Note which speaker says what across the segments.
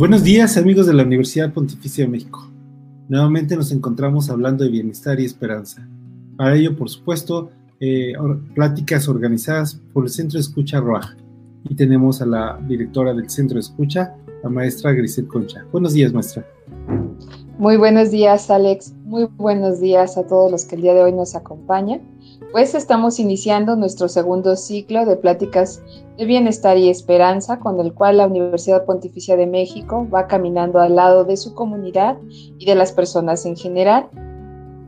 Speaker 1: Buenos días amigos de la Universidad Pontificia de México. Nuevamente nos encontramos hablando de bienestar y esperanza. Para ello, por supuesto, eh, pláticas organizadas por el Centro de Escucha ROAJ. Y tenemos a la directora del Centro de Escucha, la maestra Grisel Concha. Buenos días, maestra.
Speaker 2: Muy buenos días, Alex. Muy buenos días a todos los que el día de hoy nos acompañan. Pues estamos iniciando nuestro segundo ciclo de pláticas de bienestar y esperanza, con el cual la Universidad Pontificia de México va caminando al lado de su comunidad y de las personas en general.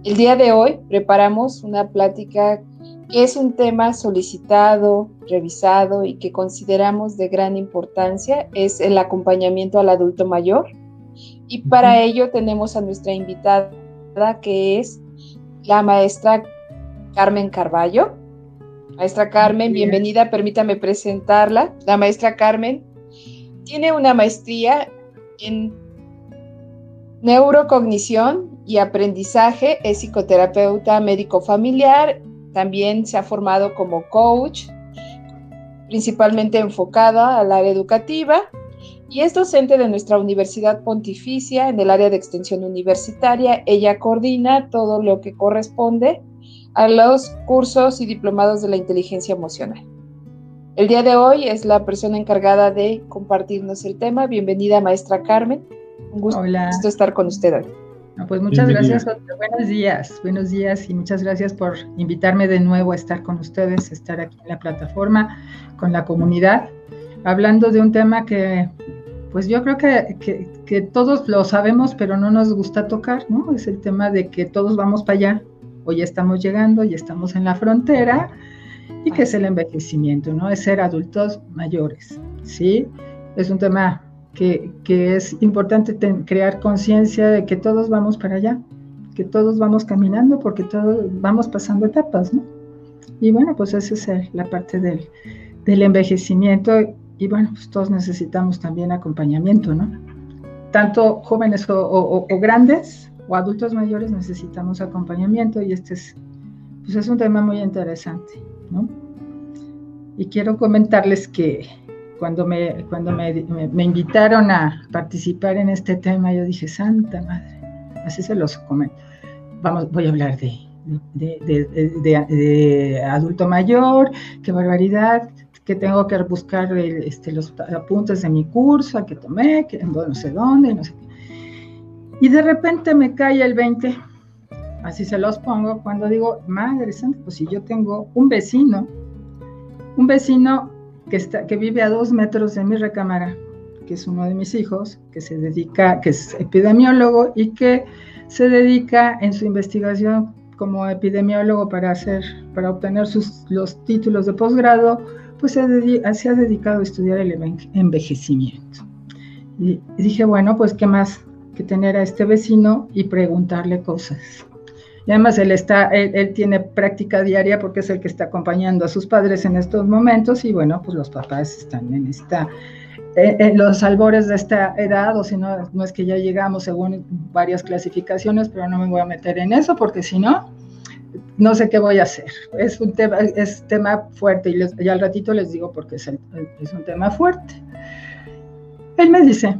Speaker 2: El día de hoy preparamos una plática que es un tema solicitado, revisado y que consideramos de gran importancia, es el acompañamiento al adulto mayor. Y para ello tenemos a nuestra invitada que es la maestra Carmen Carballo. Maestra Carmen, bienvenida, permítame presentarla. La maestra Carmen tiene una maestría en neurocognición y aprendizaje, es psicoterapeuta médico familiar, también se ha formado como coach, principalmente enfocada al área educativa y es docente de nuestra Universidad Pontificia en el área de extensión universitaria. Ella coordina todo lo que corresponde a los cursos y diplomados de la inteligencia emocional. El día de hoy es la persona encargada de compartirnos el tema. Bienvenida, maestra Carmen. Un gusto, Hola. estar con usted hoy.
Speaker 3: pues muchas gracias. Buenos días, buenos días y muchas gracias por invitarme de nuevo a estar con ustedes, estar aquí en la plataforma con la comunidad, hablando de un tema que, pues yo creo que, que, que todos lo sabemos, pero no nos gusta tocar, ¿no? Es el tema de que todos vamos para allá, Hoy estamos llegando, y estamos en la frontera, y que es el envejecimiento, ¿no? Es ser adultos mayores, ¿sí? Es un tema que, es importante crear conciencia de que todos vamos para allá, que todos vamos caminando porque todos vamos pasando etapas, ¿no? Y bueno, pues esa es la parte del, envejecimiento y bueno, pues todos necesitamos también acompañamiento, ¿no? Tanto jóvenes o grandes, o adultos mayores necesitamos acompañamiento y este es, pues es un tema muy interesante, ¿no? Y quiero comentarles que cuando, me, cuando me, me, invitaron a participar en este tema, yo dije, Santa Madre, así se los comento. Vamos, voy a hablar de, de, de, adulto mayor, qué barbaridad, que tengo que buscar este, los apuntes de mi curso que tomé, que no sé dónde, no sé qué. Y de repente me cae el 20, así se los pongo, cuando digo, madre santa, pues si yo tengo un vecino, un vecino que, está, que vive a dos metros de mi recámara, que es uno de mis hijos, que se dedica, que es epidemiólogo y que se dedica en su investigación como epidemiólogo para hacer, para obtener sus, los títulos de posgrado, pues se, se ha dedicado a estudiar el envejecimiento. Y dije, bueno, pues qué más que tener a este vecino y preguntarle cosas. Y además él, está, él, tiene práctica diaria porque es el que está acompañando a sus padres en estos momentos y bueno, pues los papás están en esta, en los albores de esta edad, o si no, no es que ya llegamos según varias clasificaciones, pero no me voy a meter en eso porque si no, no sé qué voy a hacer. Es un tema, es tema fuerte y, les, al ratito les digo porque es, es un tema fuerte. Él me dice,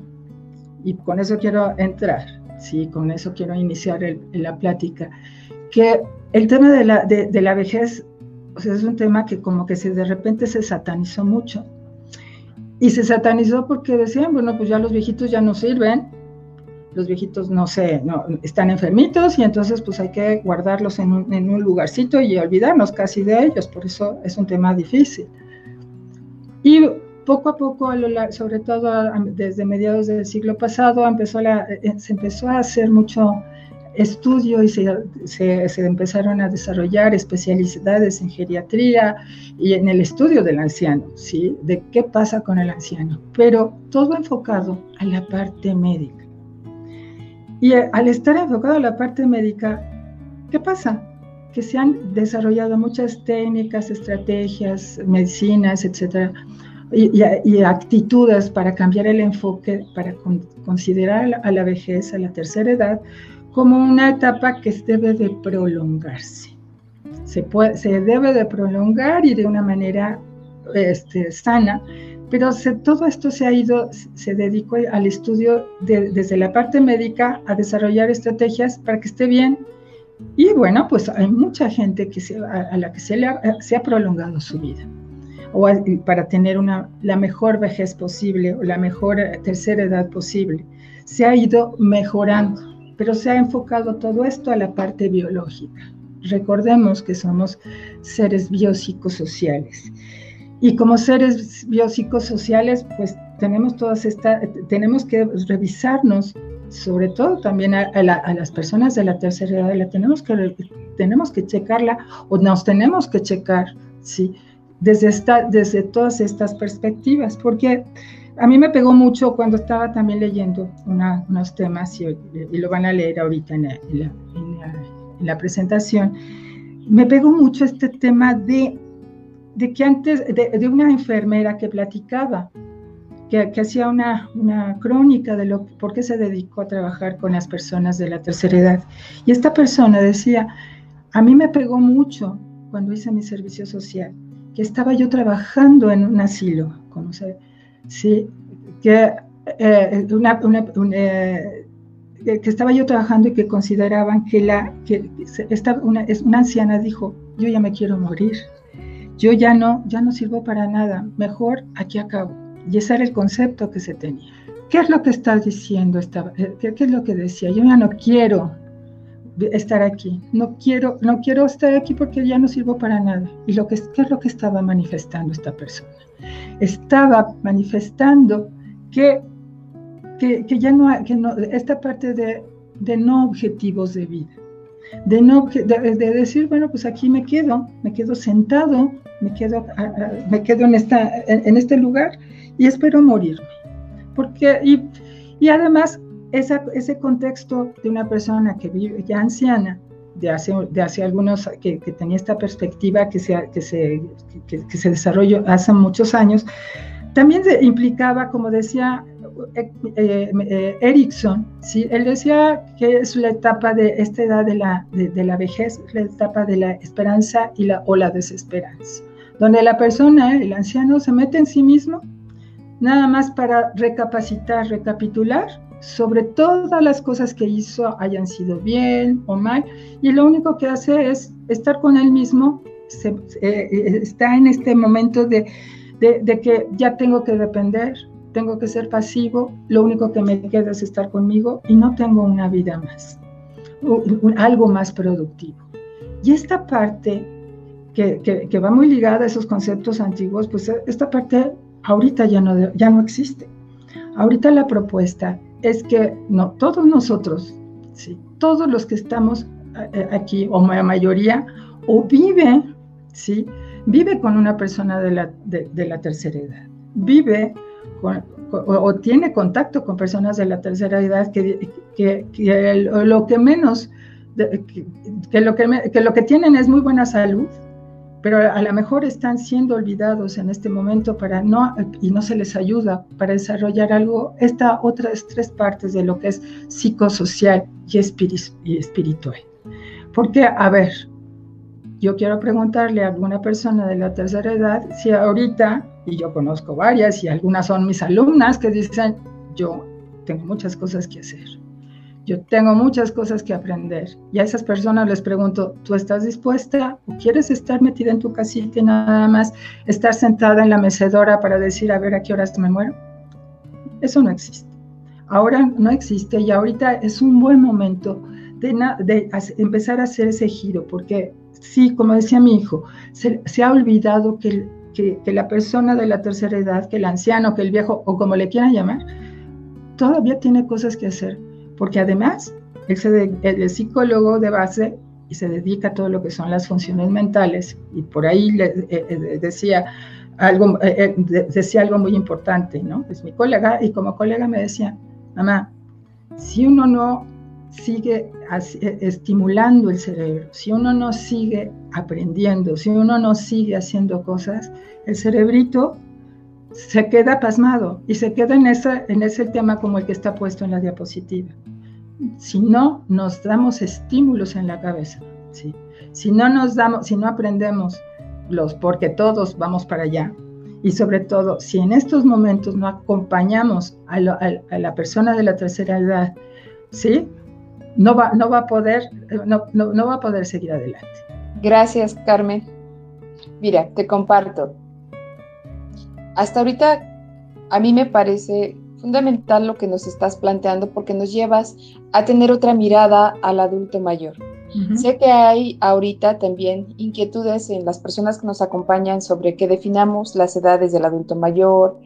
Speaker 3: y con eso quiero entrar, ¿sí? con eso quiero iniciar la plática, que el tema de la, de, la vejez o sea, es un tema que como que se, de repente se satanizó mucho. Y se satanizó porque decían, bueno, pues ya los viejitos ya no sirven, los viejitos no sé, no, están enfermitos y entonces pues hay que guardarlos en un, en un lugarcito y olvidarnos casi de ellos, por eso es un tema difícil. Y poco a poco, sobre todo desde mediados del siglo pasado, empezó eh, eh, se empezó a hacer mucho estudio y se, empezaron a desarrollar especialidades en geriatría y en el estudio del anciano, ¿sí? De qué pasa con el anciano, pero todo enfocado a la parte médica. Y eh, al estar enfocado a la parte médica, ¿qué pasa? Que se han desarrollado muchas técnicas, estrategias, medicinas, etcétera, y, actitudes para cambiar el enfoque, para considerar a la vejez, a la tercera edad, como una etapa que debe de prolongarse. Se, puede, se debe de prolongar y de una manera este, sana, pero todo esto se ha ido, se dedicó al estudio desde la parte médica a desarrollar estrategias para que esté bien. Y bueno, pues hay mucha gente que a, la que se, le se ha prolongado su vida o para tener una, la mejor vejez posible o la mejor eh, tercera edad posible. Se ha ido mejorando, pero se ha enfocado todo esto a la parte biológica. Recordemos que somos seres biopsicosociales y como seres biopsicosociales, pues tenemos todas estas, tenemos que revisarnos, sobre todo también a, las personas de la tercera edad, la tenemos que, tenemos que checarla o nos tenemos que checar, ¿sí? Desde, esta, desde todas estas perspectivas, porque a mí me pegó mucho cuando estaba también leyendo unos temas, y, lo van a leer ahorita en la presentación, me pegó mucho este tema de de que antes, de, una enfermera que platicaba, que, hacía una, una, crónica de lo, por qué se dedicó a trabajar con las personas de la tercera edad. Y esta persona decía, a mí me pegó mucho cuando hice mi servicio social, que estaba yo trabajando en un asilo, como se, sí, que, eh, eh, que estaba yo trabajando y que consideraban que, la, que esta, una, una anciana dijo, yo ya me quiero morir yo ya no, ya no sirvo para nada, mejor aquí acabo. Y ese era el concepto que se tenía. ¿Qué es lo que está diciendo? Esta, eh, ¿qué, es lo que decía? Yo ya no quiero estar aquí, no quiero, no quiero estar aquí porque ya no sirvo para nada. ¿Y lo que, qué es lo que estaba manifestando esta persona? Estaba manifestando que, que, que ya no, que no, esta parte de, de no objetivos de vida de, no, de, decir, bueno, pues aquí me quedo, me quedo sentado, me quedo, me quedo en, esta, en, este lugar y espero morirme. Porque, y, y además, esa, ese contexto de una persona que vive ya anciana, de hace, de hace algunos, que, que tenía esta perspectiva que se, que se, que, se desarrolló hace muchos años, también implicaba, como decía eh, eh, Erickson, ¿sí? él decía que es la etapa de esta edad de la, de, la vejez, la etapa de la esperanza y la, o la desesperanza, donde la persona, el anciano, se mete en sí mismo nada más para recapacitar, recapitular sobre todas las cosas que hizo, hayan sido bien o mal, y lo único que hace es estar con él mismo, eh, está en este momento de, de que ya tengo que depender, tengo que ser pasivo, lo único que me queda es estar conmigo y no tengo una vida más, algo más productivo. Y esta parte que, que, va muy ligada a esos conceptos antiguos, pues esta parte ahorita ya no, ya no existe. Ahorita la propuesta es que no, todos nosotros, ¿sí? todos los que estamos eh, aquí, o la mayoría, o vive, ¿sí? vive con una persona de la, de, de la tercera edad, vive o, tiene contacto con personas de la tercera edad que, que, lo que menos, que, lo que, que lo que tienen es muy buena salud, pero a lo mejor están siendo olvidados en este momento para no, y no se les ayuda para desarrollar algo, estas otras tres partes de lo que es psicosocial y, y espiritual. Porque, a ver, yo quiero preguntarle a alguna persona de la tercera edad si ahorita y yo conozco varias y algunas son mis alumnas que dicen, yo tengo muchas cosas que hacer, yo tengo muchas cosas que aprender. Y a esas personas les pregunto, ¿tú estás dispuesta o quieres estar metida en tu casita y nada más estar sentada en la mecedora para decir, a ver, ¿a qué horas me muero? Eso no existe. Ahora no existe y ahorita es un buen momento de, de empezar a hacer ese giro, porque sí, como decía mi hijo, se, ha olvidado que, la persona de la tercera edad, que el anciano, que el viejo, o como le quieran llamar, todavía tiene cosas que hacer, porque además el, el psicólogo de base y se dedica a todo lo que son las funciones mentales, y por ahí eh, eh, decía, algo, eh, decía algo muy importante, ¿no? Es mi colega, y como colega me decía, mamá, si uno no sigue estimulando el cerebro, si uno no sigue aprendiendo, si uno no sigue haciendo cosas, el cerebrito se queda pasmado y se queda en, esa, en ese tema como el que está puesto en la diapositiva. Si no nos damos estímulos en la cabeza, ¿sí? si no nos damos, si no aprendemos los, porque todos vamos para allá, Y sobre todo, si en estos momentos no acompañamos a, la persona de la tercera edad, ¿sí? No va, no va a poder, no, no va a poder seguir adelante.
Speaker 2: Gracias, Carmen. Mira, te comparto. Hasta ahorita a mí me parece fundamental lo que nos estás planteando porque nos llevas a tener otra mirada al adulto mayor. Sé que hay ahorita también inquietudes en las personas que nos acompañan sobre que definamos las edades del adulto mayor,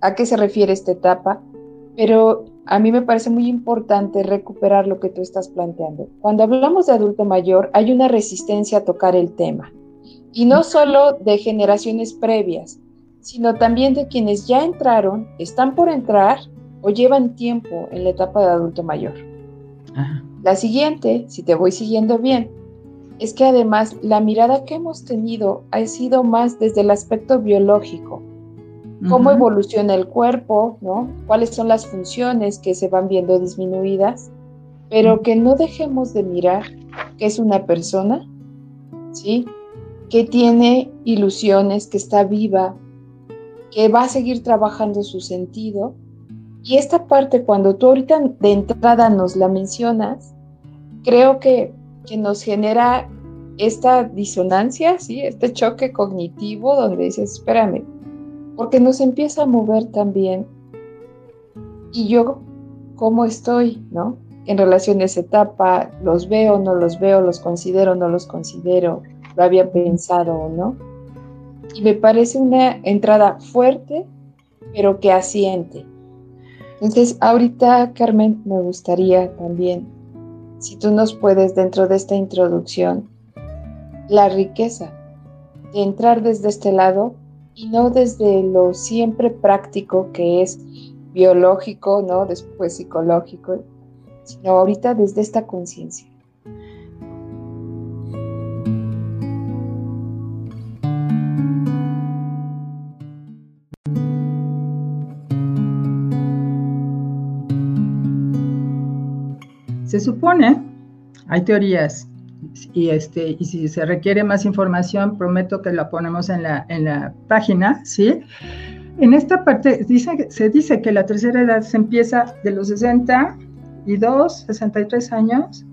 Speaker 2: a qué se refiere esta etapa, pero a mí me parece muy importante recuperar lo que tú estás planteando. Cuando hablamos de adulto mayor, hay una resistencia a tocar el tema, y no solo de generaciones previas, sino también de quienes ya entraron, están por entrar o llevan tiempo en la etapa de adulto mayor. La siguiente, si te voy siguiendo bien, es que además la mirada que hemos tenido ha sido más desde el aspecto biológico. Cómo evoluciona el cuerpo, ¿no? Cuáles son las funciones que se van viendo disminuidas, pero que no dejemos de mirar que es una persona, ¿sí? Que tiene ilusiones, que está viva, que va a seguir trabajando su sentido. Y esta parte, cuando tú ahorita de entrada nos la mencionas, creo que, que nos genera esta disonancia, ¿sí? este choque cognitivo donde dices, espérame, porque nos empieza a mover también. Y yo, ¿cómo estoy? ¿no? En relación a esa etapa, los veo, no los veo, los considero, no los considero, lo había pensado o no. Y me parece una entrada fuerte, pero que asiente. Entonces, ahorita, Carmen, me gustaría también, si tú nos puedes, dentro de esta introducción, la riqueza de entrar desde este lado y no desde lo siempre práctico que es biológico, ¿no? Después psicológico, sino ahorita desde esta conciencia.
Speaker 3: Se supone, hay teorías, y, este, y si se requiere más información, prometo que la ponemos en la, en la página, ¿sí? En esta parte dice, se dice que la tercera edad se empieza de los 62, 63 años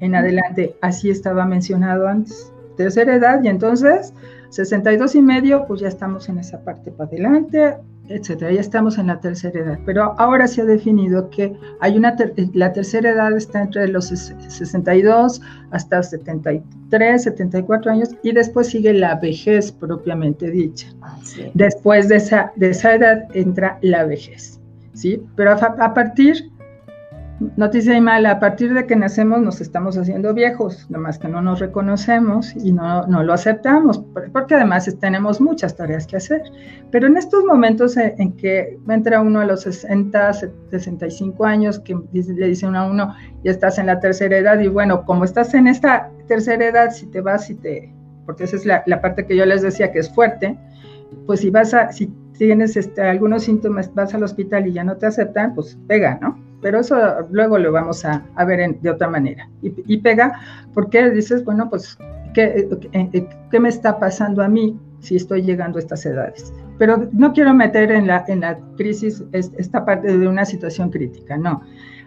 Speaker 3: en adelante. Así estaba mencionado antes. Tercera edad y entonces 62 y medio, pues ya estamos en esa parte para adelante, etcétera. Ya estamos en la tercera edad. Pero ahora se ha definido que hay una la tercera edad está entre los 62 hasta 73, 74 años y después sigue la vejez propiamente dicha. Después de esa, de esa edad entra la vejez. ¿sí? Pero a, a partir Noticia y mala, a partir de que nacemos nos estamos haciendo viejos, nomás que no nos reconocemos y no, no, lo aceptamos, porque además tenemos muchas tareas que hacer. Pero en estos momentos en, que entra uno a los 60, 65 años, que le dice uno a uno, ya estás en la tercera edad, y bueno, como estás en esta tercera edad, si te vas y te, porque esa es la, la parte que yo les decía que es fuerte, pues si vas a, si tienes este, algunos síntomas, vas al hospital y ya no te aceptan, pues pega, ¿no? pero eso luego lo vamos a, ver de otra manera. Y, pega porque dices, bueno, pues, ¿qué, ¿qué, me está pasando a mí si estoy llegando a estas edades? Pero no quiero meter en la, en la crisis esta parte de una situación crítica, no.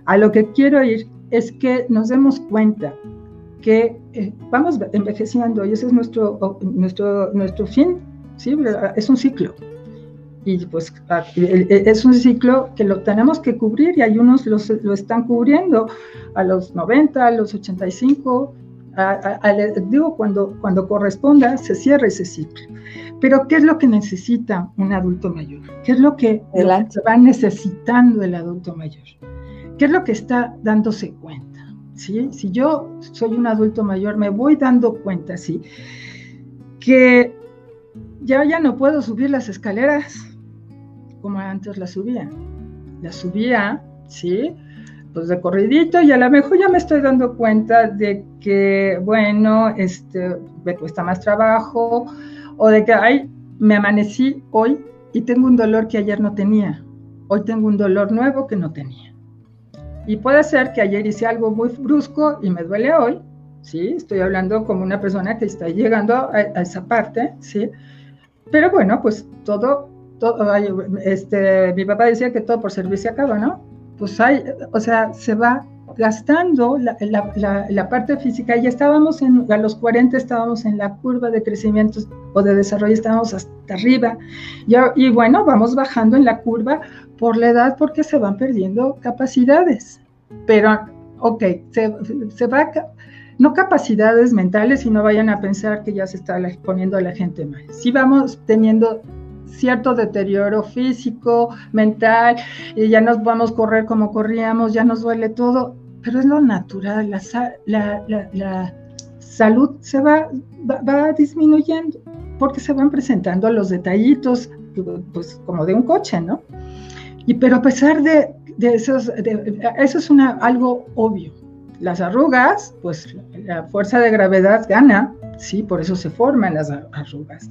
Speaker 3: A lo que quiero ir es que nos demos cuenta que eh, vamos envejeciendo y ese es nuestro, nuestro, nuestro fin, ¿sí? es un ciclo y pues es un ciclo que lo tenemos que cubrir y hay unos lo están cubriendo a los 90, a los 85, digo, cuando, cuando corresponda se cierra ese ciclo. Pero ¿qué es lo que necesita un adulto mayor? ¿Qué es lo que, va necesitando el adulto mayor? ¿Qué es lo que está dándose cuenta? ¿Sí? Si yo soy un adulto mayor, me voy dando cuenta, ¿sí? Que ya, ya no puedo subir las escaleras, como antes la subía. La subía, ¿sí? Pues de corridito y a lo mejor ya me estoy dando cuenta de que, bueno, este, me cuesta más trabajo o de que, ay, me amanecí hoy y tengo un dolor que ayer no tenía. Hoy tengo un dolor nuevo que no tenía. Y puede ser que ayer hice algo muy brusco y me duele hoy, ¿sí? Estoy hablando como una persona que está llegando a, a esa parte, ¿sí? Pero bueno, pues todo, todo este, mi papá decía que todo por servir se acaba, ¿no? Pues hay, o sea, se va gastando la, la, la, parte física. Ya estábamos en, a los 40 estábamos en la curva de crecimiento o de desarrollo, estábamos hasta arriba. Ya, y bueno, vamos bajando en la curva por la edad porque se van perdiendo capacidades. Pero, ok, se, se va, no capacidades mentales, y no vayan a pensar que ya se está poniendo a la gente mal. Sí vamos teniendo cierto deterioro físico, mental, y ya nos vamos a correr como corríamos, ya nos duele todo, pero es lo natural, la, salud se va, disminuyendo porque se van presentando los detallitos, pues como de un coche, ¿no? Y pero a pesar de, de eso es algo obvio. Las arrugas, pues la fuerza de gravedad gana, sí, por eso se forman las arrugas.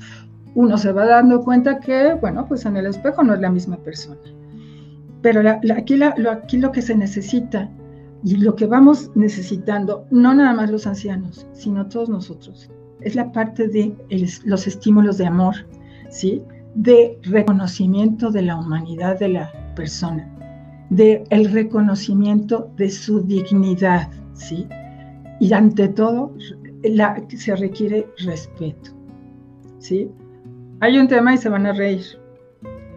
Speaker 3: Uno se va dando cuenta que, bueno, pues en el espejo no es la misma persona. Pero aquí, lo, aquí lo que se necesita y lo que vamos necesitando, no nada más los ancianos, sino todos nosotros, es la parte de los estímulos de amor, ¿sí? De reconocimiento de la humanidad de la persona, de el reconocimiento de su dignidad, ¿sí? Y ante todo, se requiere respeto, ¿sí? Hay un tema y se van a reír.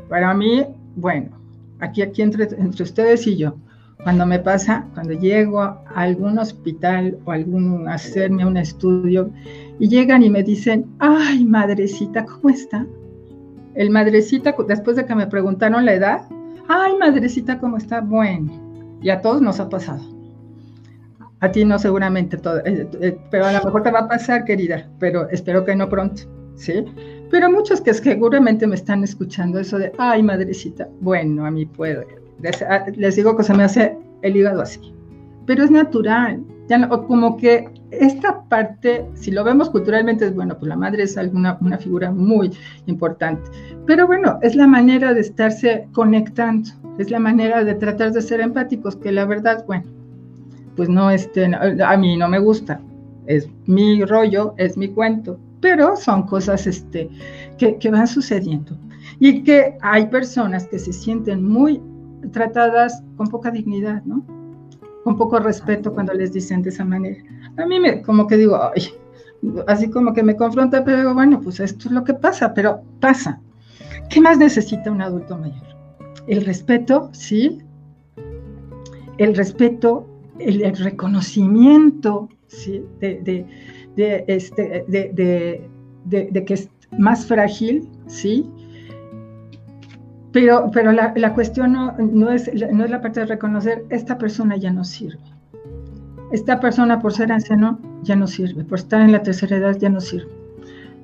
Speaker 3: Para mí, bueno, aquí, aquí entre, entre ustedes y yo, cuando me pasa, cuando llego a algún hospital o algún hacerme un estudio y llegan y me dicen, ay, madrecita, ¿cómo está? El madrecita, después de que me preguntaron la edad, ay, madrecita, ¿cómo está? Bueno, y a todos nos ha pasado. A ti no seguramente todo, eh, eh, pero a lo mejor te va a pasar, querida, pero espero que no pronto, ¿sí? Pero muchos que seguramente me están escuchando eso de, ay, madrecita, bueno, a mí puede Ah, les digo que se me hace el hígado así. Pero es natural. Como que esta parte, si lo vemos culturalmente, es bueno, pues la madre es alguna, una figura muy importante. Pero bueno, es la manera de estarse conectando, es la manera de tratar de ser empáticos, que la verdad, bueno, pues no, este, a mí no me gusta. Es mi rollo, es mi cuento, pero son cosas este, que, que van sucediendo. Y que hay personas que se sienten muy tratadas con poca dignidad, ¿no? Con poco respeto cuando les dicen de esa manera. A mí me, como que digo, ay, así como que me confronta, pero digo, bueno, pues esto es lo que pasa, pero pasa. ¿Qué más necesita un adulto mayor? El respeto, sí. El respeto, el, reconocimiento, sí, de, de, de, este, de, de que es más frágil, sí, pero, pero la, la cuestión no, no, es, no es la parte de reconocer, esta persona ya no sirve. Esta persona por ser anciano ya no sirve, por estar en la tercera edad ya no sirve.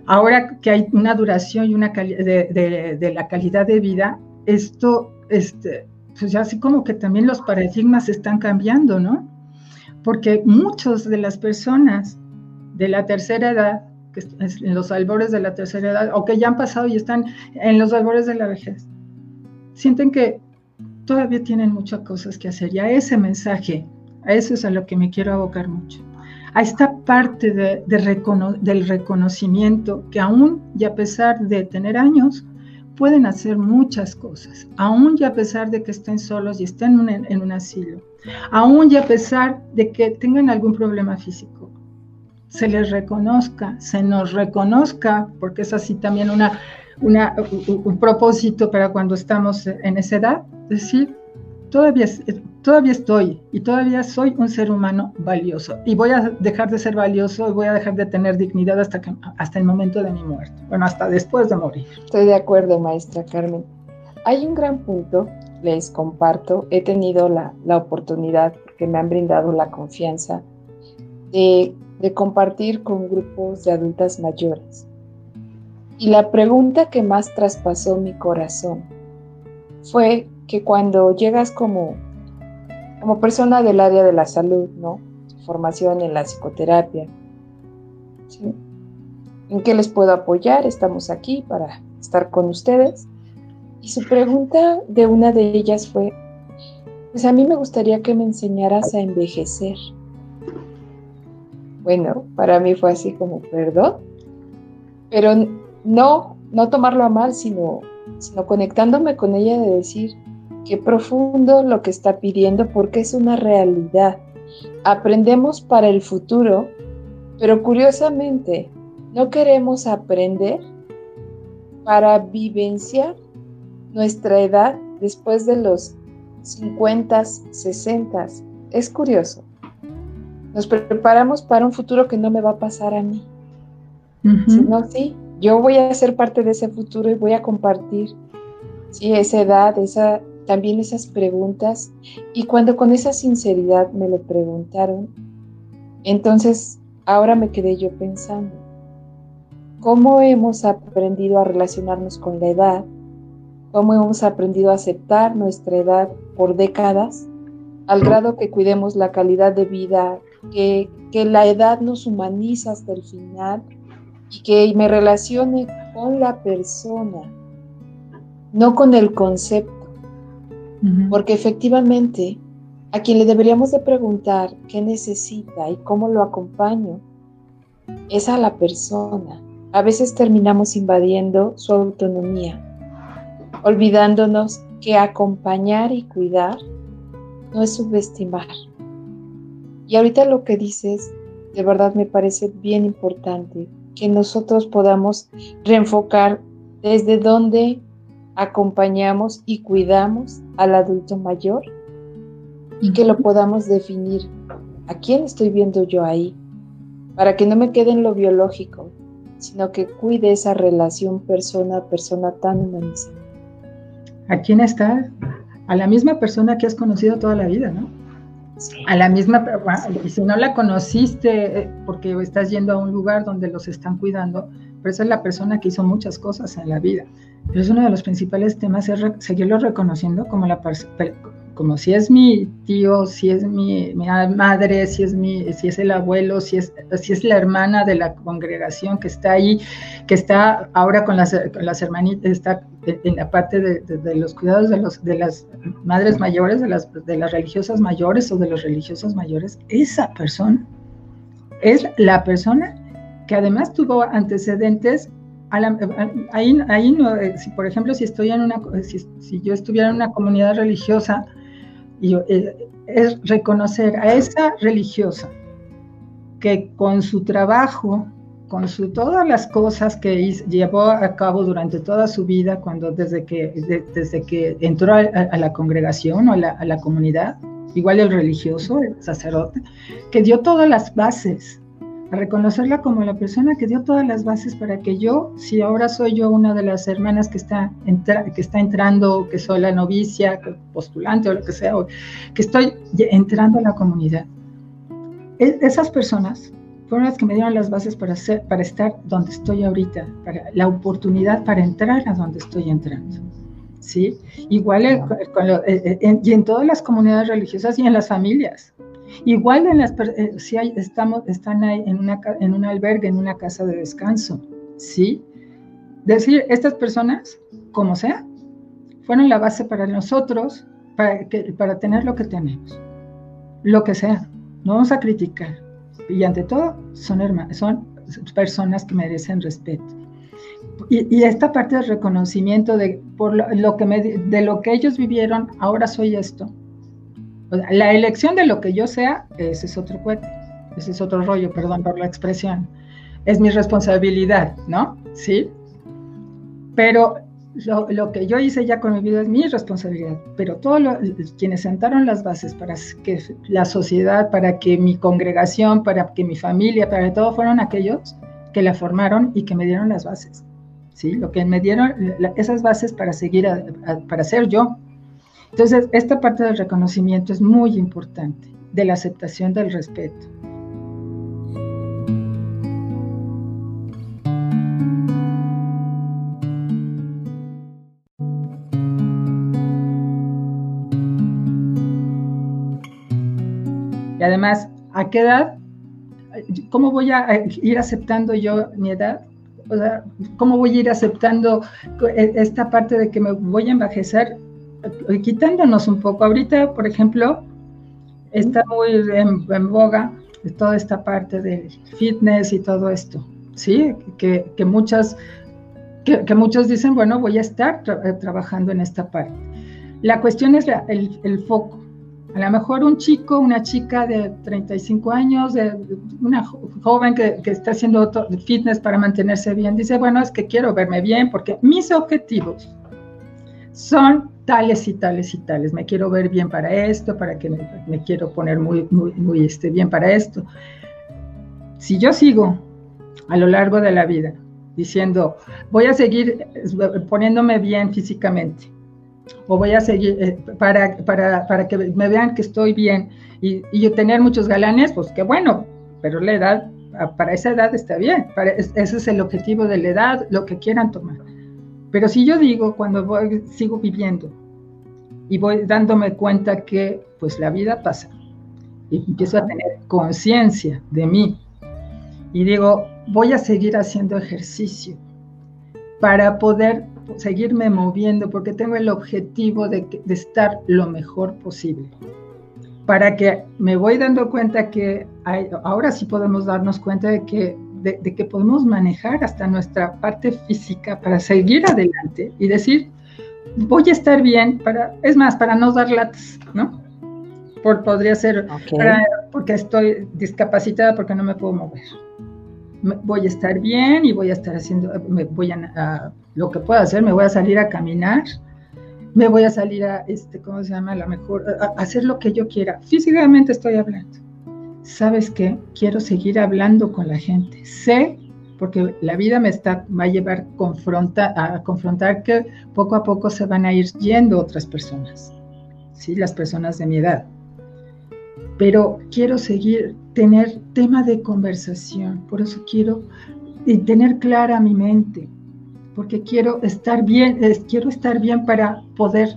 Speaker 3: Ahora que hay una duración y una de, de, de, la calidad de vida, esto, este, pues así como que también los paradigmas están cambiando, ¿no? Porque muchas de las personas de la tercera edad, que en los albores de la tercera edad, o que ya han pasado y están en los albores de la vejez, sienten que todavía tienen muchas cosas que hacer. Y a ese mensaje, a eso es a lo que me quiero abocar mucho. A esta parte de, del reconocimiento que aún y a pesar de tener años, pueden hacer muchas cosas, aún y a pesar de que estén solos y estén en en un asilo, aún y a pesar de que tengan algún problema físico, se les reconozca, se nos reconozca, porque es así también una un propósito para cuando estamos en esa edad, decir, todavía, todavía estoy y todavía soy un ser humano valioso y voy a dejar de ser valioso y voy a dejar de tener dignidad hasta, hasta el momento de mi muerte, bueno, hasta después de morir.
Speaker 2: Estoy de acuerdo, maestra Carmen. Hay un gran punto, les comparto, he tenido la, la oportunidad, que me han brindado la confianza de, de compartir con grupos de adultas mayores y la pregunta que más traspasó mi corazón fue que cuando llegas como, como persona del área de la salud, ¿no? Formación en la psicoterapia, ¿En qué les puedo apoyar? Estamos aquí para estar con ustedes. Y su pregunta de una de ellas fue, pues a mí me gustaría que me enseñaras a envejecer. Bueno, para mí fue así como, perdón, pero no no tomarlo a mal, sino, sino conectándome con ella de decir qué profundo lo que está pidiendo porque es una realidad. Aprendemos para el futuro, pero curiosamente no queremos aprender para vivenciar nuestra edad después de los 50, 60. Es curioso. Nos preparamos para un futuro que no me va a pasar a mí. Sino, sí, yo voy a ser parte de ese futuro y voy a compartir sí, esa edad, esa, también esas preguntas. Y cuando con esa sinceridad me lo preguntaron, entonces ahora me quedé yo pensando, ¿cómo hemos aprendido a relacionarnos con la edad? ¿Cómo hemos aprendido a aceptar nuestra edad por décadas? Al grado que cuidemos la calidad de vida, que, que la edad nos humaniza hasta el final y que me relacione con la persona, no con el concepto. Porque efectivamente, a quien le deberíamos de preguntar qué necesita y cómo lo acompaño, es a la persona. A veces terminamos invadiendo su autonomía, olvidándonos que acompañar y cuidar no es subestimar. Y ahorita lo que dices, de verdad me parece bien importante, que nosotros podamos reenfocar desde dónde acompañamos y cuidamos al adulto mayor y que lo podamos definir. ¿A quién estoy viendo yo ahí? Para que no me quede en lo biológico, sino que cuide esa relación persona a persona tan humanizada.
Speaker 3: ¿A quién está? A la misma persona que has conocido toda la vida, ¿no? A la misma, y si no la conociste eh, porque estás yendo a un lugar donde los están cuidando, pero esa es la persona que hizo muchas cosas en la vida. Pero es uno de los principales temas, es seguirlo reconociendo como, la, como si es mi tío, si es mi, madre, si es, mi, si es el abuelo, si es, si es la hermana de la congregación que está ahí, que está ahora con las, las hermanitas, está en la parte de, los cuidados de, los, de las madres mayores, de las, de las religiosas mayores o de los religiosos mayores, esa persona es la persona que además tuvo antecedentes ahí, ahí no, eh, si por ejemplo si estoy en una si, si yo estuviera en una comunidad religiosa y, eh, es reconocer a esa religiosa que con su trabajo con su, todas las cosas que llevó a cabo durante toda su vida, cuando desde que, desde que entró a, la congregación o a la, a la, comunidad, igual el religioso, el sacerdote, que dio todas las bases, a reconocerla como la persona que dio todas las bases para que yo, si ahora soy yo una de las hermanas que está, que está entrando, que soy la novicia, postulante o lo que sea, que estoy entrando a la comunidad, e, esas personas fueron las que me dieron las bases para, hacer, para estar donde estoy ahorita, para la oportunidad para entrar a donde estoy entrando. ¿sí? Igual en, y en todas las comunidades religiosas y en las familias. Igual en las, eh, si hay, estamos, están ahí en, una, en un albergue, en una casa de descanso. ¿sí? Decir, estas personas, como sea, fueron la base para nosotros, para, que, para tener lo que tenemos. Lo que sea. No vamos a criticar y ante todo son, son personas que merecen respeto. Y, esta parte del reconocimiento de, por lo, que de lo que ellos vivieron, ahora soy esto. La elección de lo que yo sea, ese es otro ese es otro rollo, perdón por la expresión. Es mi responsabilidad, ¿no? Sí. Pero lo, que yo hice ya con mi vida es mi responsabilidad, pero todos quienes sentaron las bases para que la sociedad, para que mi congregación, para que mi familia, para que todo fueron aquellos que la formaron y que me dieron las bases, ¿sí? Lo que me dieron esas bases para seguir, para ser yo. Entonces, esta parte del reconocimiento es muy importante, de la aceptación del respeto. Y además, ¿a qué edad? ¿Cómo voy a ir aceptando yo mi edad? O sea, ¿cómo voy a ir aceptando esta parte de que me voy a envejecer? Quitándonos un poco. Ahorita, por ejemplo, está muy en, boga toda esta parte del fitness y todo esto, ¿sí? Que, que muchas que, muchos dicen, bueno, voy a estar eh, trabajando en esta parte. La cuestión es el, foco. A lo mejor un chico, una chica de 35 años, de, una joven que, que, está haciendo fitness para mantenerse bien, dice, bueno, es que quiero verme bien porque mis objetivos son tales y tales y tales. Me quiero ver bien para esto, para que me, quiero poner muy, muy, muy este, bien para esto. Si yo sigo a lo largo de la vida diciendo, voy a seguir poniéndome bien físicamente, o voy a seguir eh, para, para, para, que me vean que estoy bien y, y, yo tener muchos galanes, pues qué bueno, pero la edad, para esa edad está bien, para, ese es el objetivo de la edad, lo que quieran tomar. Pero si yo digo, cuando voy, sigo viviendo y voy dándome cuenta que pues la vida pasa y empiezo a tener conciencia de mí y digo, voy a seguir haciendo ejercicio para poder seguirme moviendo porque tengo el objetivo de, estar lo mejor posible. Para que me voy dando cuenta que ahora sí podemos darnos cuenta de que, de, que podemos manejar hasta nuestra parte física para seguir adelante y decir, voy a estar bien, para, es más, para no dar latas, ¿no? Por, podría ser porque estoy discapacitada porque no me puedo mover voy a estar bien y voy a estar haciendo, me voy a, lo que puedo hacer, me voy a salir a caminar, me voy a salir a, este, ¿cómo se llama? A lo mejor, a, hacer lo que yo quiera. Físicamente estoy hablando. ¿Sabes qué? Quiero seguir hablando con la gente. Sé, porque la vida me está, va a llevar a confrontar que poco a poco se van a ir yendo otras personas, ¿sí? Las personas de mi edad pero quiero seguir, tener tema de conversación, por eso quiero y tener clara mi mente, porque quiero estar bien, quiero estar bien para poder,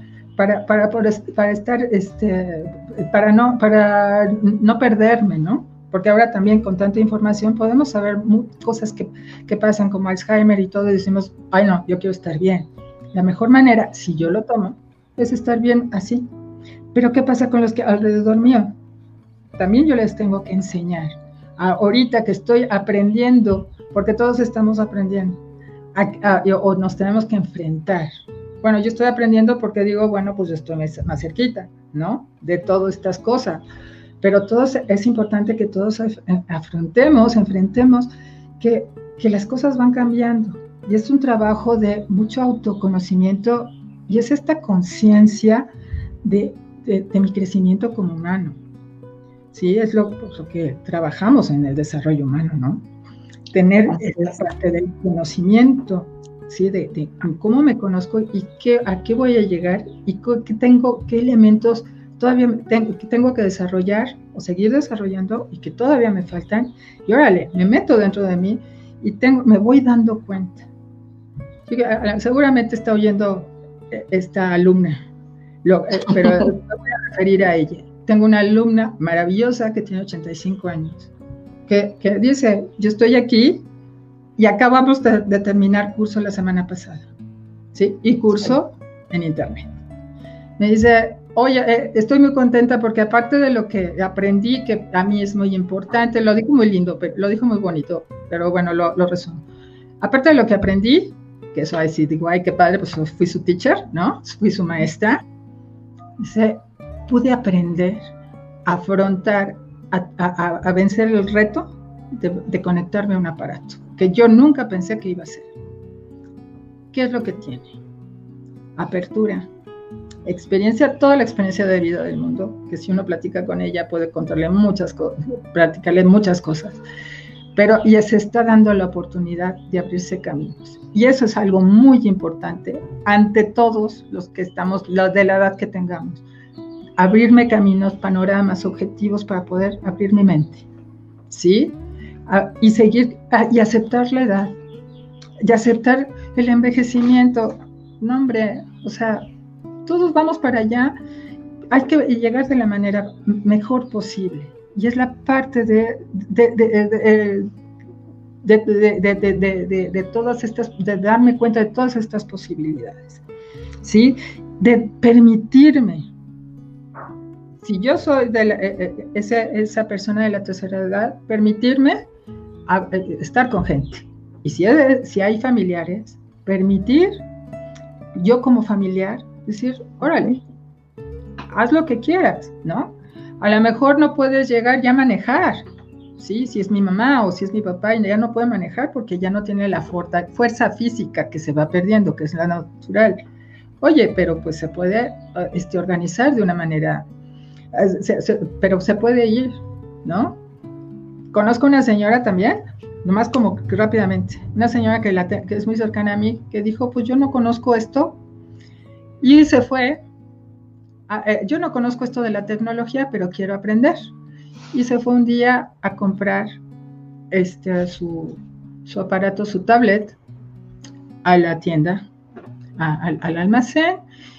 Speaker 3: para, para, para estar, este, para no, para no perderme, ¿no? Porque ahora también con tanta información podemos saber cosas que, que pasan como Alzheimer y todo decimos, ay no, yo quiero estar bien. La mejor manera, si yo lo tomo, es estar bien así. Pero ¿qué pasa con los que alrededor mío? también yo les tengo que enseñar. ahorita que estoy aprendiendo, porque todos estamos aprendiendo, o nos tenemos que enfrentar. Bueno, yo estoy aprendiendo porque digo, bueno, pues yo estoy más, cerquita, ¿no? De todas estas cosas. Pero todos, es importante que todos afrontemos, enfrentemos que, que las cosas van cambiando. Y es un trabajo de mucho autoconocimiento y es esta conciencia de, de mi crecimiento como humano. Sí, es lo, pues, que trabajamos en el desarrollo humano, ¿no? Tener la parte del conocimiento, ¿sí? De, cómo me conozco y qué, a qué voy a llegar y qué tengo, qué elementos todavía tengo, que tengo que desarrollar o seguir desarrollando y que todavía me faltan. Y órale, me meto dentro de mí y tengo, me voy dando cuenta. Seguramente está oyendo eh, esta alumna, eh, pero me voy a referir a ella tengo una alumna maravillosa que tiene 85 años, que, dice, yo estoy aquí y acabamos de, terminar curso la semana pasada, ¿sí? Y curso en internet. Me dice, oye, eh, estoy muy contenta porque aparte de lo que aprendí, que a mí es muy importante, lo dijo muy lindo, pero, lo dijo muy bonito, pero bueno, lo, lo resumo. Aparte de lo que aprendí, que eso ahí sí digo, ay, qué padre, pues fui su teacher, ¿no? Fui su maestra. Dice, pude aprender a afrontar, a, vencer el reto de, conectarme a un aparato, que yo nunca pensé que iba a ser. ¿Qué es lo que tiene? Apertura, experiencia, toda la experiencia de vida del mundo, que si uno platica con ella puede contarle muchas cosas, platicarle muchas cosas, pero y se está dando la oportunidad de abrirse caminos. Y eso es algo muy importante ante todos los que estamos, los de la edad que tengamos abrirme caminos, panoramas, objetivos para poder abrir mi mente, ¿sí? Y seguir y aceptar la edad, y aceptar el envejecimiento. No, hombre, o sea, todos vamos para allá, hay que llegar de la manera mejor posible. Y es la parte de, de, de, de, todas estas, de darme cuenta de todas estas posibilidades, ¿sí? De permitirme si yo soy de eh, eh, esa, persona de la tercera edad, permitirme eh, estar con gente. Y si, si hay familiares, permitir, yo como familiar, decir, órale, haz lo que quieras, ¿no? A lo mejor no puedes llegar ya a manejar, ¿sí? Si es mi mamá o si es mi papá y ya no puede manejar porque ya no tiene la fuerza física que se va perdiendo, que es la natural. Oye, pero pues se puede este, organizar de una manera, eh, pero se puede ir, ¿no? Conozco una señora también, nomás como rápidamente, una señora que, que es muy cercana a mí, que dijo, pues yo no conozco esto, y se fue eh, yo no conozco esto de la tecnología, pero quiero aprender. Y se fue un día a comprar este, su, aparato, su tablet, a la tienda, al, almacén.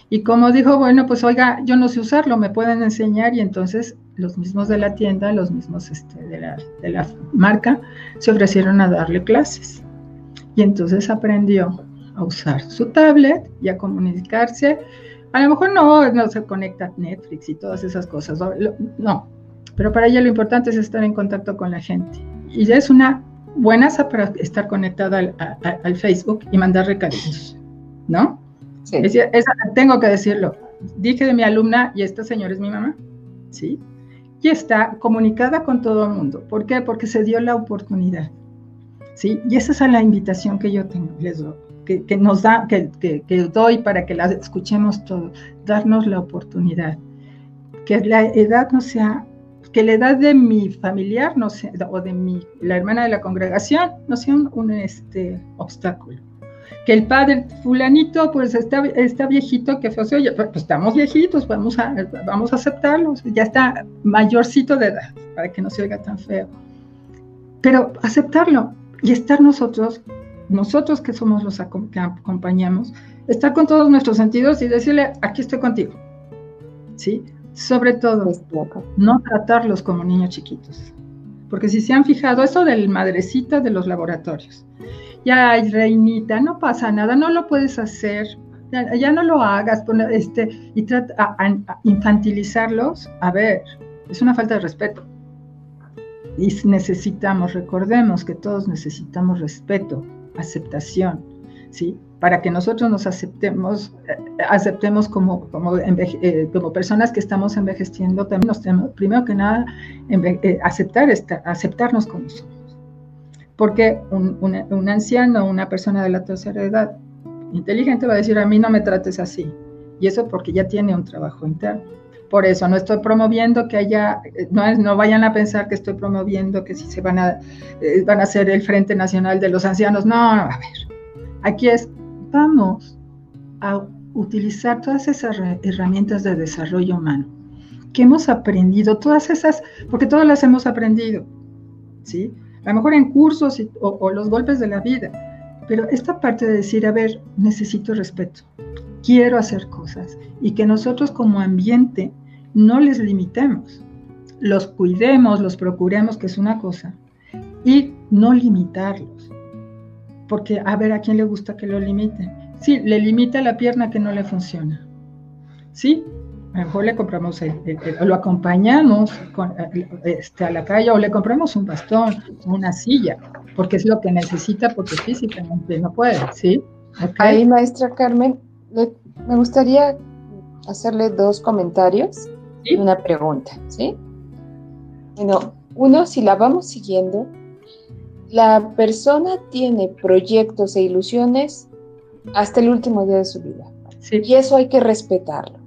Speaker 3: Y como dijo, bueno, pues oiga, yo no sé usarlo, me pueden enseñar. Y entonces los mismos de la tienda, los mismos este, de, la, de la marca, se ofrecieron a darle clases. Y entonces aprendió a usar su tablet y a comunicarse a lo mejor no, no se conecta a Netflix y todas esas cosas, no, pero para ella lo importante es estar en contacto con la gente. Y ya es una buena para estar conectada al, Facebook y mandar recaditos, ¿no? Sí. tengo que decirlo. Dije de mi alumna, y esta señora es mi mamá, ¿sí? Y está comunicada con todo el mundo. ¿Por qué? Porque se dio la oportunidad, ¿sí? Y esa es la invitación que yo tengo, les doy que, nos da, que, doy para que la escuchemos todo, darnos la oportunidad. Que la edad no sea, que la edad de mi familiar no sea, o de mi, la hermana de la congregación no sea un, este, obstáculo. Que el padre fulanito, pues está, está viejito, que fue, oye, pues estamos viejitos, vamos a, vamos a aceptarlos, ya está mayorcito de edad, para que no se oiga tan feo. Pero aceptarlo y estar nosotros nosotros que somos los que acompañamos, estar con todos nuestros sentidos y decirle, aquí estoy contigo. ¿Sí? Sobre todo, no tratarlos como niños chiquitos. Porque si se han fijado, eso del madrecita de los laboratorios. Ya, reinita, no pasa nada, no lo puedes hacer, ya, no lo hagas, este, y trata a infantilizarlos. A ver, es una falta de respeto. Y necesitamos, recordemos que todos necesitamos respeto, aceptación, ¿sí? Para que nosotros nos aceptemos, eh, aceptemos como, eh, como, personas que estamos envejeciendo, también nos tenemos, primero que nada, eh, aceptar esta, aceptarnos como somos. Porque un, un anciano, una persona de la tercera edad, inteligente va a decir, a mí no me trates así. Y eso porque ya tiene un trabajo interno. Por eso no estoy promoviendo que haya, no, no vayan a pensar que estoy promoviendo que si se van a, eh, van a hacer el Frente Nacional de los Ancianos. No, a ver, aquí es, vamos a utilizar todas esas herramientas de desarrollo humano que hemos aprendido, todas esas, porque todas las hemos aprendido, ¿sí? A lo mejor en cursos o, o los golpes de la vida, pero esta parte de decir, a ver, necesito respeto, quiero hacer cosas y que nosotros como ambiente no les limitemos, los cuidemos, los procuremos, que es una cosa, y no limitarlos. Porque a ver a quién le gusta que lo limiten. Sí, le limita la pierna que no le funciona. Sí, a lo mejor le compramos, lo acompañamos este, a la calle o le compramos un bastón, una silla, porque es lo que necesita porque físicamente no puede, ¿sí?
Speaker 2: Ahí, maestra Carmen, me gustaría hacerle dos comentarios una pregunta, ¿sí? Bueno, uno, si la vamos siguiendo, la persona tiene proyectos e ilusiones hasta el último día de su vida. Y eso hay que respetarlo.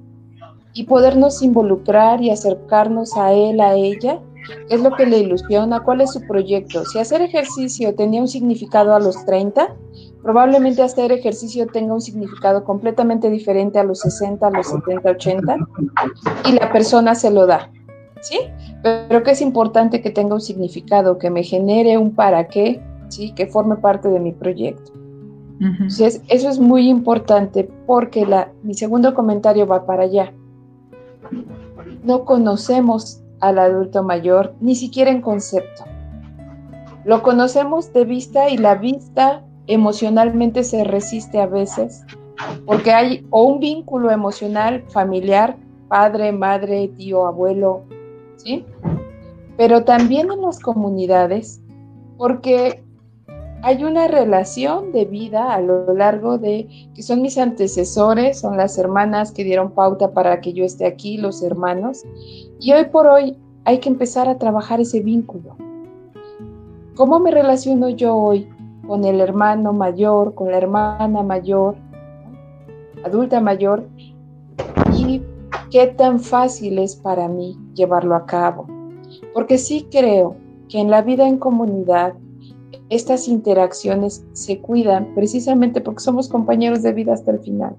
Speaker 2: Y podernos involucrar y acercarnos a él, a ella, es lo que le ilusiona, cuál es su proyecto. Si hacer ejercicio tenía un significado a los 30, probablemente hacer ejercicio tenga un significado completamente diferente a los 60, a los 70, 80, y la persona se lo da, ¿sí? Pero que es importante que tenga un significado, que me genere un para qué, ¿sí? Que forme parte de mi proyecto. Entonces, eso es muy importante porque la, mi segundo comentario va para allá. No conocemos al adulto mayor ni siquiera en concepto. Lo conocemos de vista y la vista emocionalmente se resiste a veces, porque hay o un vínculo emocional familiar, padre, madre, tío, abuelo, ¿sí? Pero también en las comunidades, porque hay una relación de vida a lo largo de, que son mis antecesores, son las hermanas que dieron pauta para que yo esté aquí, los hermanos, y hoy por hoy hay que empezar a trabajar ese vínculo. ¿Cómo me relaciono yo hoy con el hermano mayor, con la hermana mayor, adulta mayor? ¿Y qué tan fácil es para mí llevarlo a cabo? Porque sí creo que en la vida en comunidad estas interacciones se cuidan precisamente porque somos compañeros de vida hasta el final.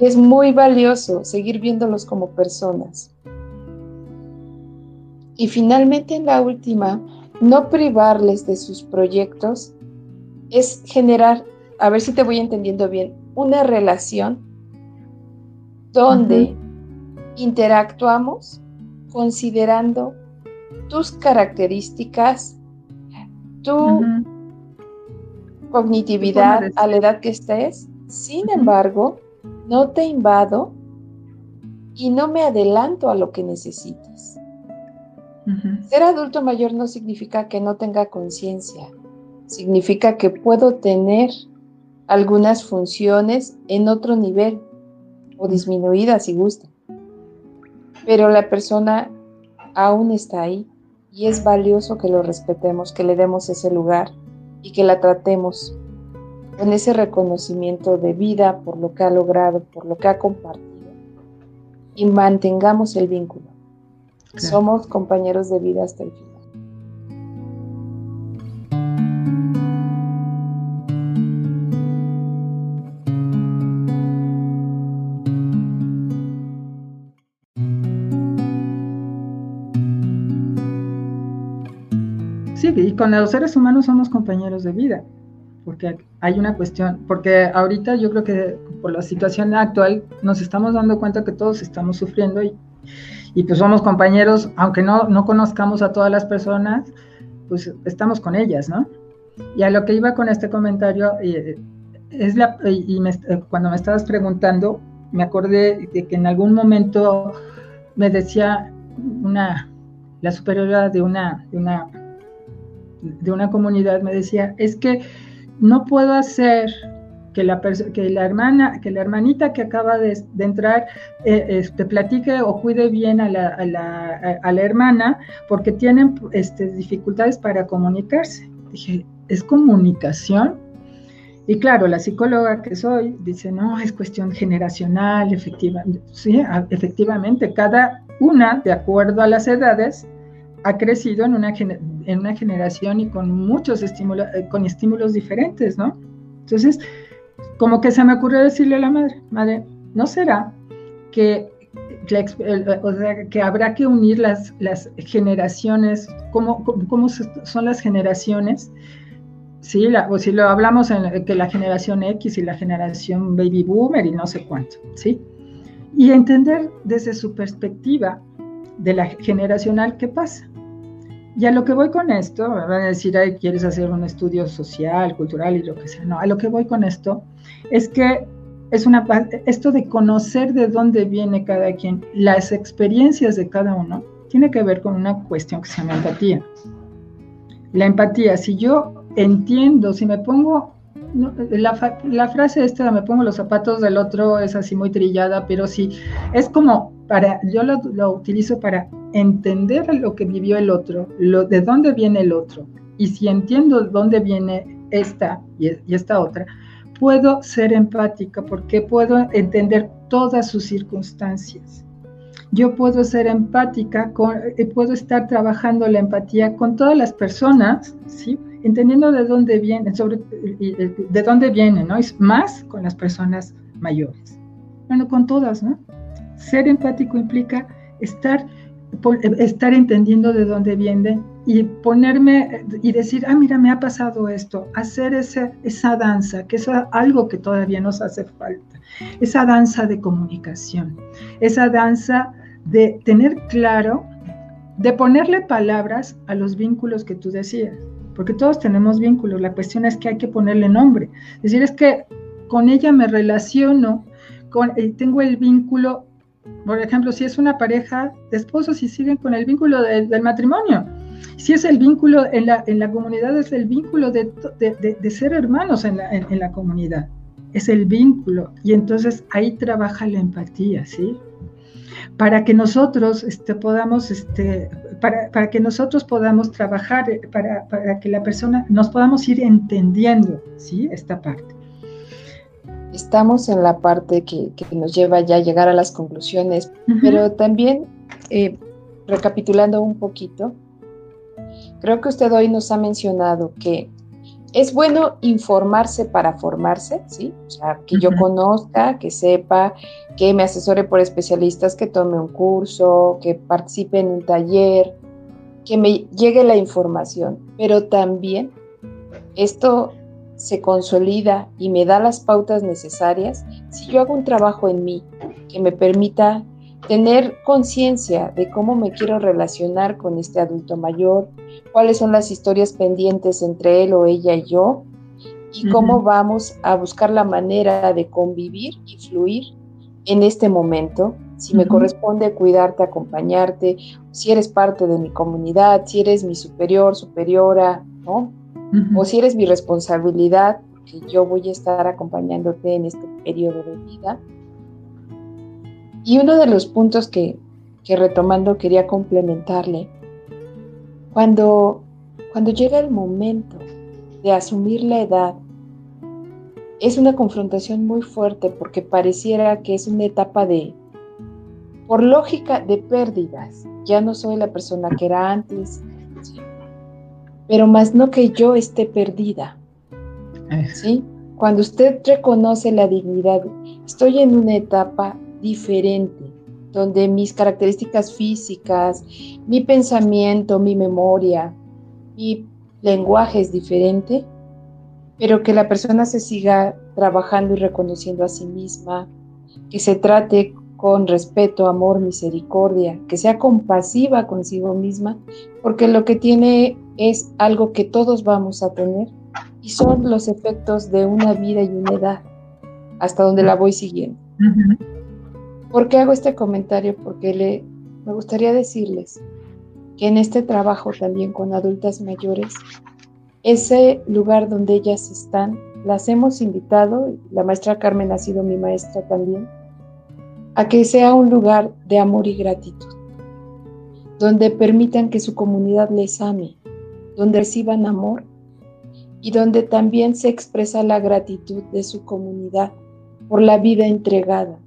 Speaker 2: Y es muy valioso seguir viéndolos como personas. Y finalmente en la última, no privarles de sus proyectos es generar, a ver si te voy entendiendo bien, una relación donde interactuamos considerando tus características, tu cognitividad a la edad que estés. Sin embargo, no te invado y no me adelanto a lo que necesites. Ser adulto mayor no significa que no tenga conciencia, significa que puedo tener algunas funciones en otro nivel o disminuidas si gusta. Pero la persona aún está ahí y es valioso que lo respetemos, que le demos ese lugar y que la tratemos con ese reconocimiento de vida por lo que ha logrado, por lo que ha compartido y mantengamos el vínculo. Somos compañeros de vida hasta el final.
Speaker 3: Con los seres humanos somos compañeros de vida, porque hay una cuestión, porque ahorita yo creo que por la situación actual nos estamos dando cuenta que todos estamos sufriendo y, y pues somos compañeros, aunque no, no conozcamos a todas las personas, pues estamos con ellas, ¿no? Y a lo que iba con este comentario, eh, es la, y cuando me estabas preguntando, me acordé de que en algún momento me decía una, la superiora de una, de una de una comunidad me decía, es que no puedo hacer que la, que la hermana, que la hermanita que acaba de, entrar eh, este, platique o cuide bien a la, hermana porque tienen este, dificultades para comunicarse. Dije, ¿es comunicación? Y claro, la psicóloga que soy dice, no, es cuestión generacional, efectivamente. Sí, efectivamente, cada una, de acuerdo a las edades, ha crecido en una, en una generación y con muchos estímulos, eh, con estímulos diferentes, ¿no? Entonces, como que se me ocurrió decirle a la madre, madre, ¿no será que, que habrá que unir las, generaciones, cómo, cómo, son las generaciones? Sí, o si lo hablamos en que la generación X y la generación baby boomer y no sé cuánto, ¿sí? Y entender desde su perspectiva de la generacional qué pasa. Y a lo que voy con esto, me van a decir, Ay, quieres hacer un estudio social, cultural y lo que sea. No, a lo que voy con esto es que es una esto de conocer de dónde viene cada quien, las experiencias de cada uno, tiene que ver con una cuestión que se llama empatía. La empatía, si yo entiendo, si me pongo, la, la frase esta, me pongo los zapatos del otro, es así muy trillada, pero sí, es como para, yo lo, lo utilizo para entender lo que vivió el otro, lo, de dónde viene el otro. Y si entiendo de dónde viene esta y, esta otra, puedo ser empática porque puedo entender todas sus circunstancias. Yo puedo ser empática, con, eh, puedo estar trabajando la empatía con todas las personas, ¿sí? entendiendo de dónde viene, sobre, de dónde viene, ¿no? Es más con las personas mayores. Bueno, con todas, ¿no? Ser empático implica estar estar entendiendo de dónde viene y ponerme y decir, ah, mira, me ha pasado esto, hacer ese, esa danza, que es algo que todavía nos hace falta, esa danza de comunicación, esa danza de tener claro, de ponerle palabras a los vínculos que tú decías, porque todos tenemos vínculos, la cuestión es que hay que ponerle nombre, decir, es que con ella me relaciono, con, eh, tengo el vínculo por ejemplo, si es una pareja de esposos y siguen con el vínculo del matrimonio. Si es el vínculo, en la, en la comunidad es el vínculo de, de, ser hermanos en la, en, la, comunidad, es el vínculo. Y entonces ahí trabaja la empatía, ¿sí? Para que nosotros este, podamos, este, para, para, que nosotros podamos trabajar, eh, para, para, que la persona, nos podamos ir entendiendo, ¿sí? Esta parte.
Speaker 2: Estamos en la parte que, que nos lleva ya a llegar a las conclusiones, pero también, eh, recapitulando un poquito, Creo que usted hoy nos ha mencionado que es bueno informarse para formarse, ¿sí? O sea, que yo conozca, que sepa, que me asesore por especialistas, que tome un curso, que participe en un taller, que me llegue la información. Pero también esto se consolida y me da las pautas necesarias si yo hago un trabajo en mí que me permita tener conciencia de cómo me quiero relacionar con este adulto mayor, cuáles son las historias pendientes entre él o ella y yo, y cómo vamos a buscar la manera de convivir y fluir en este momento. Si me corresponde cuidarte, acompañarte, si eres parte de mi comunidad, si eres mi superior, superiora, ¿no? O si eres mi responsabilidad, que yo voy a estar acompañándote en este periodo de vida y uno de los puntos que, retomando quería complementarle, cuando, cuando llega el momento de asumir la edad, es una confrontación muy fuerte porque pareciera que es una etapa de, por lógica, de pérdidas. Ya no soy la persona que era antes, pero más no que yo esté perdida. ¿sí? Cuando usted reconoce la dignidad, estoy en una etapa diferente, donde mis características físicas, mi pensamiento, mi memoria, mi lenguaje es diferente, pero que la persona se siga trabajando y reconociendo a sí misma, que se trate con respeto, amor, misericordia, que sea compasiva consigo misma, porque lo que tiene es algo que todos vamos a tener y son los efectos de una vida y una edad, hasta donde la voy siguiendo. ¿Por qué hago este comentario? Porque le, me gustaría decirles que en este trabajo también con adultas mayores, ese lugar donde ellas están, las hemos invitado, la maestra Carmen ha sido mi maestra también, a que sea un lugar de amor y gratitud, donde permitan que su comunidad les ame, donde reciban amor y donde también se expresa la gratitud de su comunidad por la vida entregada,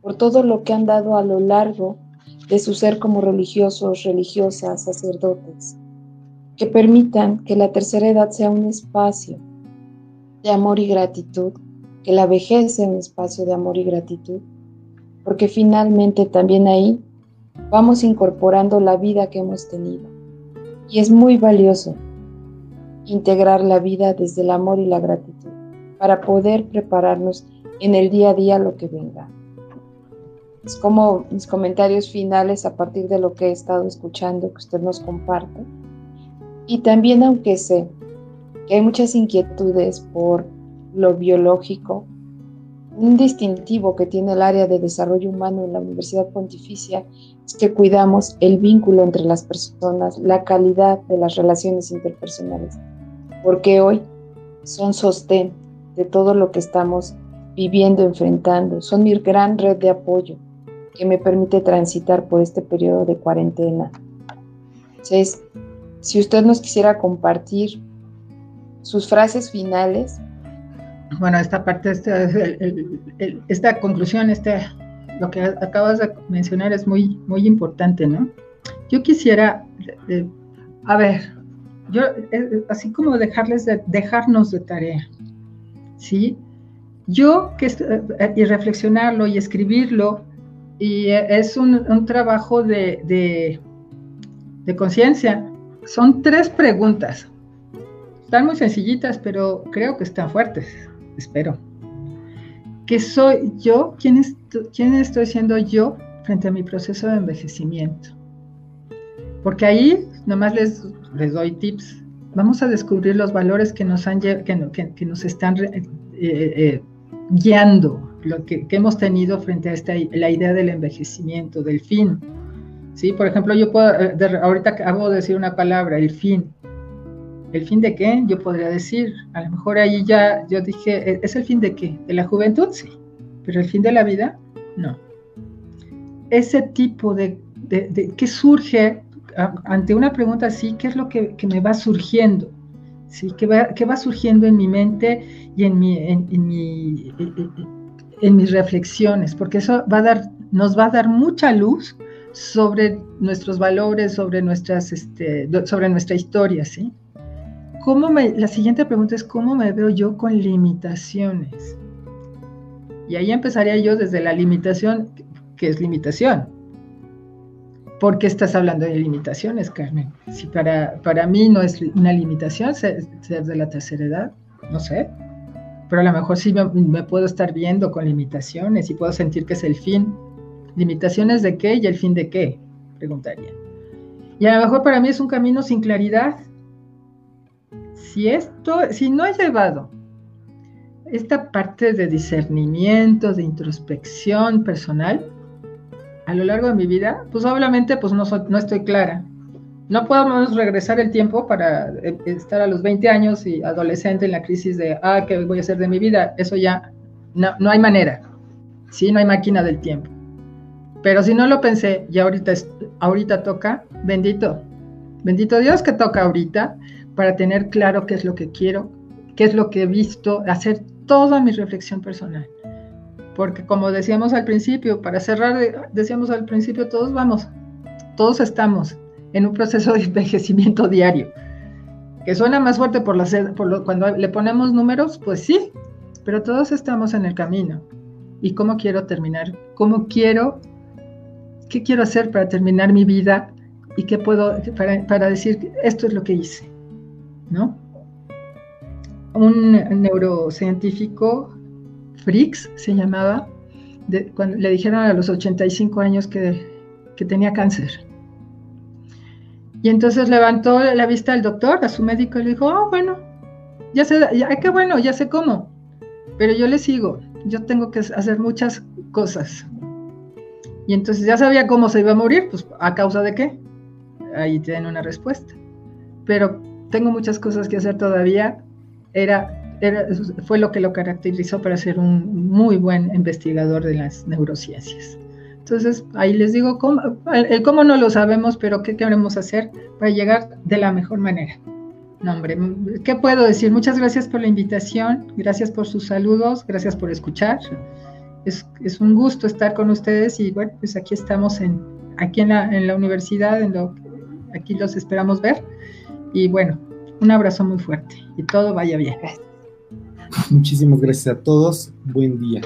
Speaker 2: por todo lo que han dado a lo largo de su ser como religiosos, religiosas, sacerdotes, que permitan que la tercera edad sea un espacio de amor y gratitud, que la vejez sea un espacio de amor y gratitud, porque finalmente también ahí vamos incorporando la vida que hemos tenido. Y es muy valioso integrar la vida desde el amor y la gratitud para poder prepararnos en el día a día lo que venga. Es como mis comentarios finales a partir de lo que he estado escuchando que usted nos comparte. Y también aunque sé que hay muchas inquietudes por lo biológico, un distintivo que tiene el área de desarrollo humano en la Universidad Pontificia es que cuidamos el vínculo entre las personas, la calidad de las relaciones interpersonales, porque hoy son sostén de todo lo que estamos viviendo, enfrentando, son mi gran red de apoyo que me permite transitar por este periodo de cuarentena. Entonces, si usted nos quisiera compartir sus frases finales.
Speaker 3: Bueno, esta parte, esta, esta conclusión, este, lo que acabas de mencionar es muy, muy importante, ¿no? Yo quisiera, a ver, yo, eh, así como dejarles de, dejarnos de tarea, ¿sí? Yo, que, eh, y reflexionarlo y escribirlo, y es un, trabajo de, de, conciencia. Son tres preguntas. Están muy sencillitas, pero creo que están fuertes. Espero. ¿Qué soy yo? ¿Quién, ¿Quién estoy siendo yo frente a mi proceso de envejecimiento? Porque ahí nomás les, les doy tips. Vamos a descubrir los valores que nos, han, que, que, nos están eh, eh, guiando lo que, hemos tenido frente a esta, la idea del envejecimiento, del fin. ¿sí? Por ejemplo, yo puedo, eh, ahorita acabo de decir una palabra, el fin. ¿El fin de qué? Yo podría decir, a lo mejor ahí ya yo dije, ¿e-, ¿es el fin de qué? ¿De la juventud? Sí, pero el fin de la vida, no. Ese tipo de, de, ¿qué surge ante una pregunta así? ¿Qué es lo que, me va surgiendo? ¿Sí? ¿Qué, va, ¿Qué va surgiendo en mi mente y en, mi, en, mi, en mis reflexiones? Porque eso va a dar, nos va a dar mucha luz sobre nuestros valores, sobre, nuestras, este, sobre nuestra historia, ¿sí? ¿Cómo la siguiente pregunta es, ¿cómo me veo yo con limitaciones? Y ahí empezaría yo desde la limitación, que es limitación. ¿Por qué estás hablando de limitaciones, Carmen? Si para, para mí no es una limitación ser, de la tercera edad, no sé. Pero a lo mejor sí me puedo estar viendo con limitaciones y puedo sentir que es el fin ¿Limitaciones de qué y el fin de qué? Preguntaría. Y a lo mejor para mí es un camino sin claridad. Si esto, si no he llevado esta parte de discernimiento, de introspección personal a lo largo de mi vida, pues obviamente pues no, no estoy clara. No podemos regresar el tiempo para eh, estar a los 20 años y adolescente en la crisis de, ah, ¿qué voy a hacer de mi vida? Eso ya, no, no hay manera. Sí, no hay máquina del tiempo. Pero si no lo pensé y ahorita, ahorita toca, bendito, bendito Dios que toca ahorita para tener claro qué es lo que quiero, qué es lo que he visto, hacer toda mi reflexión personal. Porque como decíamos al principio, para cerrar, decíamos al principio, todos vamos, todos estamos en un proceso de envejecimiento diario. Que suena más fuerte por, cuando le ponemos números, pues sí, pero todos estamos en el camino. ¿Y cómo quiero terminar? ¿Cómo quiero ¿Qué quiero hacer para terminar mi vida? ¿Y qué puedo, para, decir, esto es lo que hice? ¿No? Un neurocientífico, Fricks se llamaba, cuando le dijeron a los 85 años que, tenía cáncer. Y entonces levantó la vista al doctor, a su médico, y le dijo, oh, bueno, ya sé, ya, qué bueno, ya sé cómo, pero yo le sigo, yo tengo que hacer muchas cosas. Y entonces ya sabía cómo se iba a morir, pues a causa de qué. Ahí tienen una respuesta. Pero tengo muchas cosas que hacer todavía. Era, era, fue lo que lo caracterizó para ser un muy buen investigador de las neurociencias. Entonces, ahí les digo, cómo, el cómo no lo sabemos, pero qué queremos hacer para llegar de la mejor manera. No, hombre, ¿qué puedo decir? Muchas gracias por la invitación, gracias por sus saludos, gracias por escuchar es, un gusto estar con ustedes y bueno, pues aquí estamos en, aquí en la, en la universidad, en lo, aquí los esperamos ver. Y bueno, un abrazo muy fuerte y todo vaya bien.
Speaker 1: Muchísimas gracias a todos. Buen día.